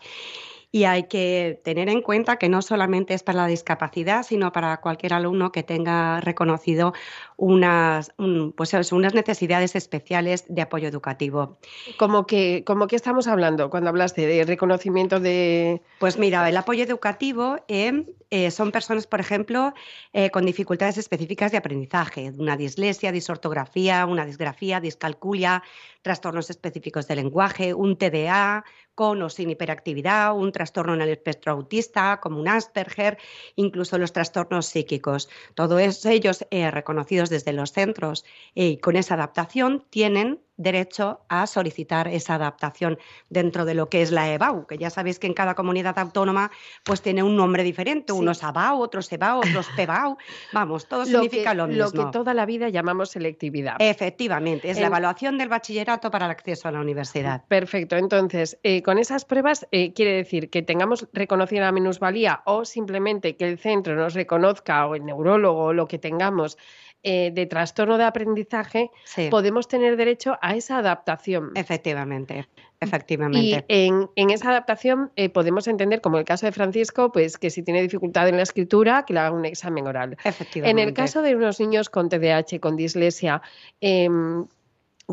Y hay que tener en cuenta que no solamente es para la discapacidad, sino para cualquier alumno que tenga reconocido unas, pues unas necesidades especiales de apoyo educativo. ¿Cómo que, como que estamos hablando cuando hablaste de reconocimiento de...? Pues mira, el apoyo educativo eh, eh, son personas, por ejemplo, eh, con dificultades específicas de aprendizaje, una dislexia, disortografía, una disgrafía, discalculia, trastornos específicos de lenguaje, un TDA, con o sin hiperactividad, un trastorno en el espectro autista, como un Asperger, incluso los trastornos psíquicos. Todos ellos eh, reconocidos desde los centros y con esa adaptación tienen derecho a solicitar esa adaptación dentro de lo que es la EBAU, que ya sabéis que en cada comunidad autónoma pues tiene un nombre diferente, unos ABAU, otros EBAU, otros PEBAU, vamos, todo significa lo mismo. Lo que toda la vida llamamos selectividad. Efectivamente, es la evaluación del bachillerato para el acceso a la universidad. Perfecto, entonces, eh, con esas pruebas eh, quiere decir que tengamos reconocida la minusvalía o simplemente que el centro nos reconozca o el neurólogo o lo que tengamos eh, de trastorno de aprendizaje, podemos tener derecho a esa adaptación. Efectivamente. Efectivamente. Y en, esa adaptación eh, podemos entender, como el caso de Francisco, pues que si tiene dificultad en la escritura, que le haga un examen oral. Efectivamente. En el caso de unos niños con TDAH, con dislexia, em,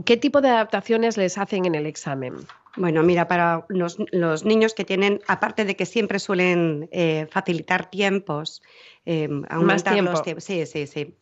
¿qué tipo de adaptaciones les hacen en el examen? Bueno, mira, para los, niños que tienen, aparte de que siempre suelen eh, facilitar tiempos, em, aumentar los tiempos. Sí, sí, sí.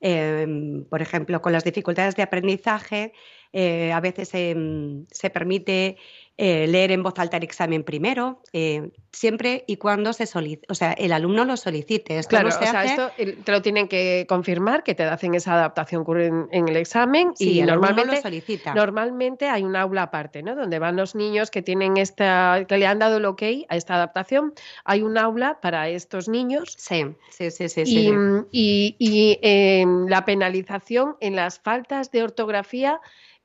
Em, por ejemplo, con las dificultades de aprendizaje, eh, a veces em, se permite eh, leer en voz alta el examen primero, eh, siempre y cuando se o sea, el alumno lo solicite. claro, o sea, esto te lo tienen que confirmar, que te hacen esa adaptación en, el examen y normalmente, lo solicita. normalmente hay un aula aparte, ¿no? Donde van los niños que tienen esta, que le han dado el ok a esta adaptación. Hay un aula para estos niños. Sí, sí, sí, sí. Y, y, em, la penalización en las faltas de ortografía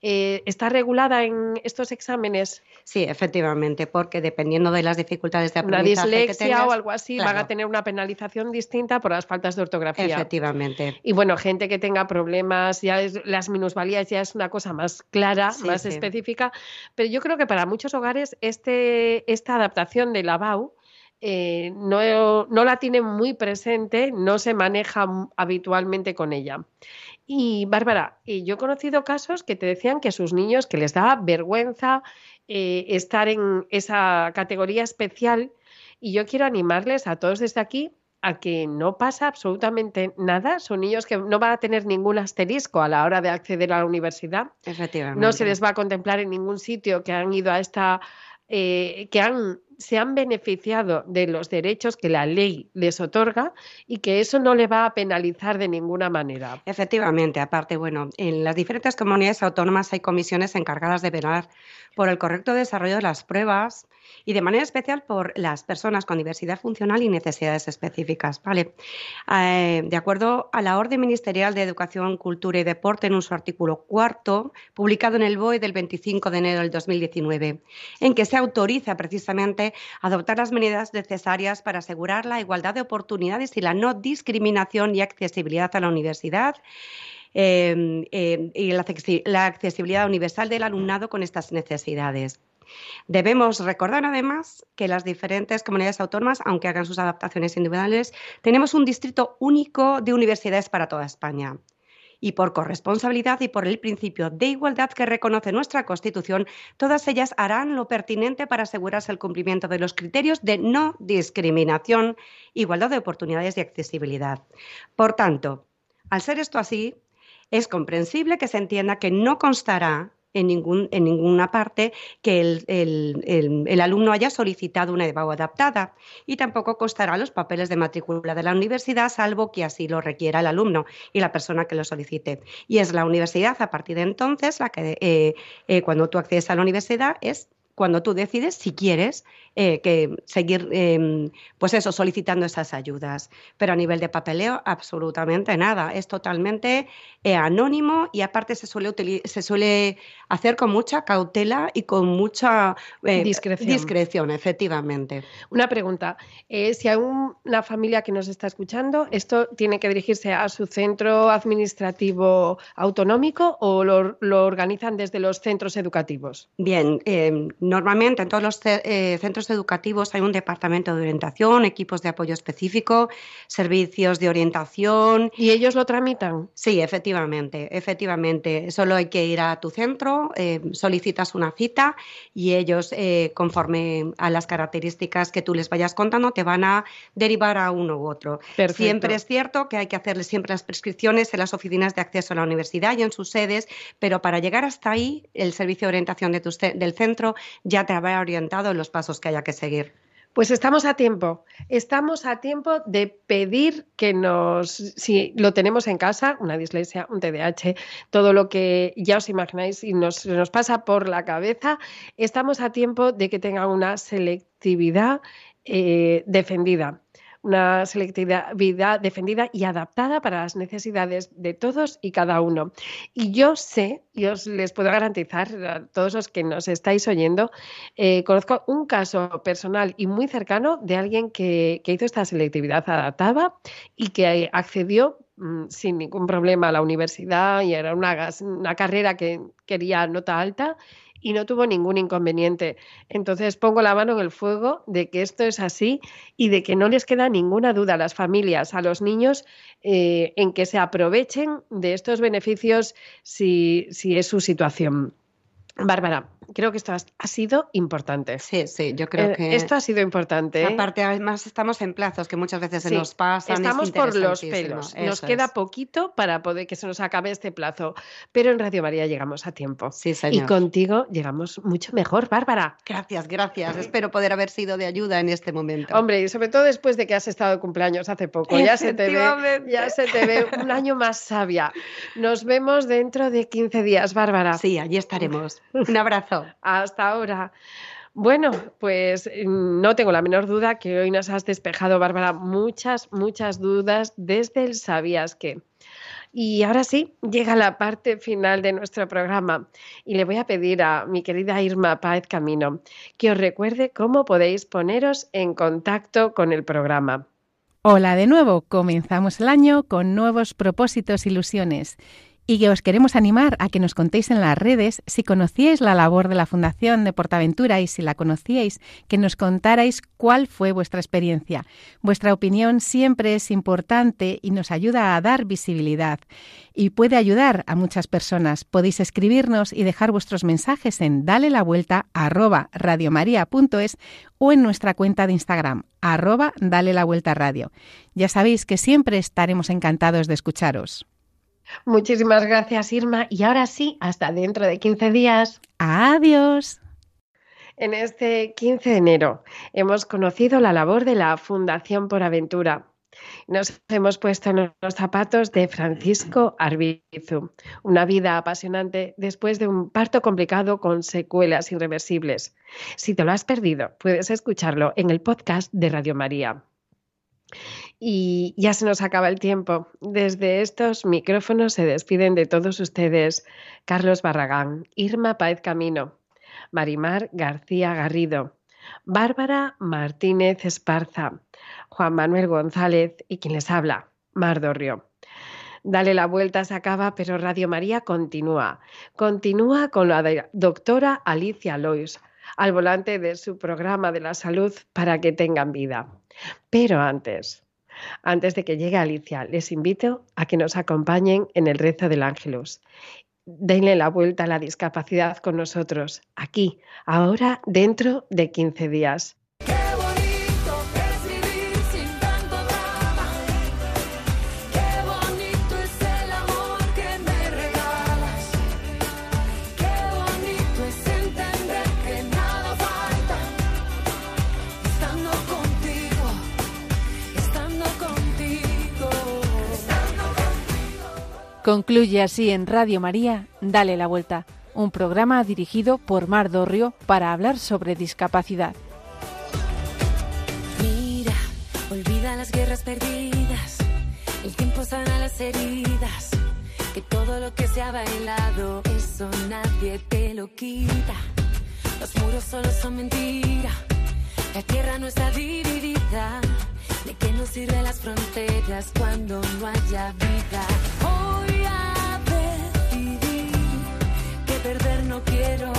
eh, ¿Está regulada en estos exámenes? Sí, efectivamente, porque dependiendo de las dificultades de aprendizaje Una dislexia que tengas, o algo así van a tener una penalización distinta por las faltas de ortografía. Efectivamente. Y bueno, gente que tenga problemas, ya las minusvalías ya es una cosa más clara, más específica, pero yo creo que para muchos hogares este, esta adaptación de la BAU eh, no, no, la tienen muy presente, no se maneja habitualmente con ella. Y Bárbara, eh, yo he conocido casos que te decían que sus niños, que les daba vergüenza eh, estar en esa categoría especial. Y yo quiero animarles a todos desde aquí a que no pasa absolutamente nada. Son niños que no van a tener ningún asterisco a la hora de acceder a la universidad. Efectivamente. No se les va a contemplar en ningún sitio que han ido a esta, eh, que han se han beneficiado de los derechos que la ley les otorga y que eso no le va a penalizar de ninguna manera. Efectivamente, aparte, bueno, en las diferentes comunidades autónomas hay comisiones encargadas de velar por el correcto desarrollo de las pruebas y de manera especial por las personas con diversidad funcional y necesidades específicas. ¿vale? Eh, de acuerdo a la Orden Ministerial de Educación, Cultura y Deporte, en su artículo cuarto, publicado en el BOE del 25 de enero del 2019, en que se autoriza precisamente adoptar las medidas necesarias para asegurar la igualdad de oportunidades y la no discriminación y accesibilidad a la universidad eh, eh, y la accesibilidad universal del alumnado con estas necesidades. Debemos recordar además que las diferentes comunidades autónomas, aunque hagan sus adaptaciones individuales, tenemos un distrito único de universidades para toda España. Y por corresponsabilidad y por el principio de igualdad que reconoce nuestra Constitución, todas ellas harán lo pertinente para asegurarse el cumplimiento de los criterios de no discriminación, igualdad de oportunidades y accesibilidad. Por tanto, al ser esto así, es comprensible que se entienda que no constará en, ningún, en ninguna parte que el, alumno haya solicitado una EBAU adaptada y tampoco constará los papeles de matrícula de la universidad, salvo que así lo requiera el alumno y la persona que lo solicite. Y es la universidad, a partir de entonces, la que eh, eh, cuando tú accedes a la universidad es cuando tú decides si quieres eh, que seguir, em, pues eso, solicitando esas ayudas. Pero a nivel de papeleo, absolutamente nada. Es totalmente eh, anónimo y aparte se suele, se suele hacer con mucha cautela y con mucha eh, discreción. discreción. efectivamente. Una pregunta. si hay una familia que nos está escuchando, ¿esto tiene que dirigirse a su centro administrativo autonómico o lo, lo organizan desde los centros educativos? Bien, em, Normalmente en todos los eh, centros educativos hay un departamento de orientación, equipos de apoyo específico, servicios de orientación. ¿Y ellos lo tramitan? Sí, efectivamente, efectivamente. Solo hay que ir a tu centro, eh, solicitas una cita y ellos, eh, conforme a las características que tú les vayas contando, te van a derivar a uno u otro. Siempre es cierto que hay que hacerles siempre las prescripciones en las oficinas de acceso a la universidad y en sus sedes, pero para llegar hasta ahí, el servicio de orientación de tu, del centro ya te habrá orientado en los pasos que haya que seguir. Pues estamos a tiempo, estamos a tiempo de pedir que nos, si lo tenemos en casa, una dislexia, un TDAH, todo lo que ya os imagináis y nos, nos pasa por la cabeza, estamos a tiempo de que tengan una selectividad eh, defendida una selectividad defendida y adaptada para las necesidades de todos y cada uno. Y yo sé, y os les puedo garantizar a todos los que nos estáis oyendo, eh, conozco un caso personal y muy cercano de alguien que, hizo esta selectividad adaptada y que accedió mm, sin ningún problema a la universidad y era una, una carrera que quería nota alta y no tuvo ningún inconveniente. Entonces pongo la mano en el fuego de que esto es así y de que no les queda ninguna duda a las familias, a los niños, eh, en que se aprovechen de estos beneficios si, si es su situación. Bárbara, creo que esto ha, sido importante. Sí, sí, yo creo eh, que. Esto ha sido importante. ¿eh? Aparte, además, estamos en plazos que muchas veces se nos pasan. Estamos por los pelos. nos queda poquito para poder que se nos acabe este plazo. Pero en Radio María llegamos a tiempo. Sí, señor. Y contigo llegamos mucho mejor, Bárbara. Gracias, gracias. Espero poder haber sido de ayuda en este momento. Hombre, y sobre todo después de que has estado de cumpleaños hace poco. Ya se te ve, ya se te ve un año más sabia. Nos vemos dentro de 15 días, Bárbara. Sí, allí estaremos. Un abrazo. Hasta ahora. Bueno, pues mm, no tengo la menor duda que hoy nos has despejado, Bárbara, muchas, muchas dudas desde el sabías que. Y ahora sí, llega la parte final de nuestro programa y le voy a pedir a mi querida Irma Páez Camino que os recuerde cómo podéis poneros en contacto con el programa. Hola de nuevo, comenzamos el año con nuevos propósitos, ilusiones y que os queremos animar a que nos contéis en las redes si conocíais la labor de la Fundación de Portaventura y si la conocíais, que nos contarais cuál fue vuestra experiencia. Vuestra opinión siempre es importante y nos ayuda a dar visibilidad y puede ayudar a muchas personas. Podéis escribirnos y dejar vuestros mensajes en dale la vuelta arroba radiomaria.es o en nuestra cuenta de Instagram arroba dale la vuelta radio. Ya sabéis que siempre estaremos encantados de escucharos. Muchísimas gracias, Irma. Y ahora sí, hasta dentro de 15 días. Adiós. En este 15 de enero hemos conocido la labor de la Fundación por Aventura. Nos hemos puesto en los zapatos de Francisco Arbizu, una vida apasionante después de un parto complicado con secuelas irreversibles. Si te lo has perdido, puedes escucharlo en el podcast de Radio María. Y ya se nos acaba el tiempo. Desde estos micrófonos se despiden de todos ustedes Carlos Barragán, Irma Paez Camino, Marimar García Garrido, Bárbara Martínez Esparza, Juan Manuel González y quien les habla, Mar Dorrio. Dale la vuelta, se acaba, pero Radio María continúa. Continúa con la doctora Alicia Lois al volante de su programa de la salud para que tengan vida. Pero antes, antes de que llegue Alicia, les invito a que nos acompañen en el rezo del Ángelus. Denle la vuelta a la discapacidad con nosotros, aquí, ahora, dentro de 15 días. Concluye así en Radio María, Dale la Vuelta, un programa dirigido por Mar Dorrio para hablar sobre discapacidad. Mira, olvida las guerras perdidas, el tiempo sana las heridas, que todo lo que se ha bailado, eso nadie te lo quita. Los muros solo son mentira, la tierra no está dividida. ¿De qué nos sirven las fronteras cuando no haya vida? Perder no quiero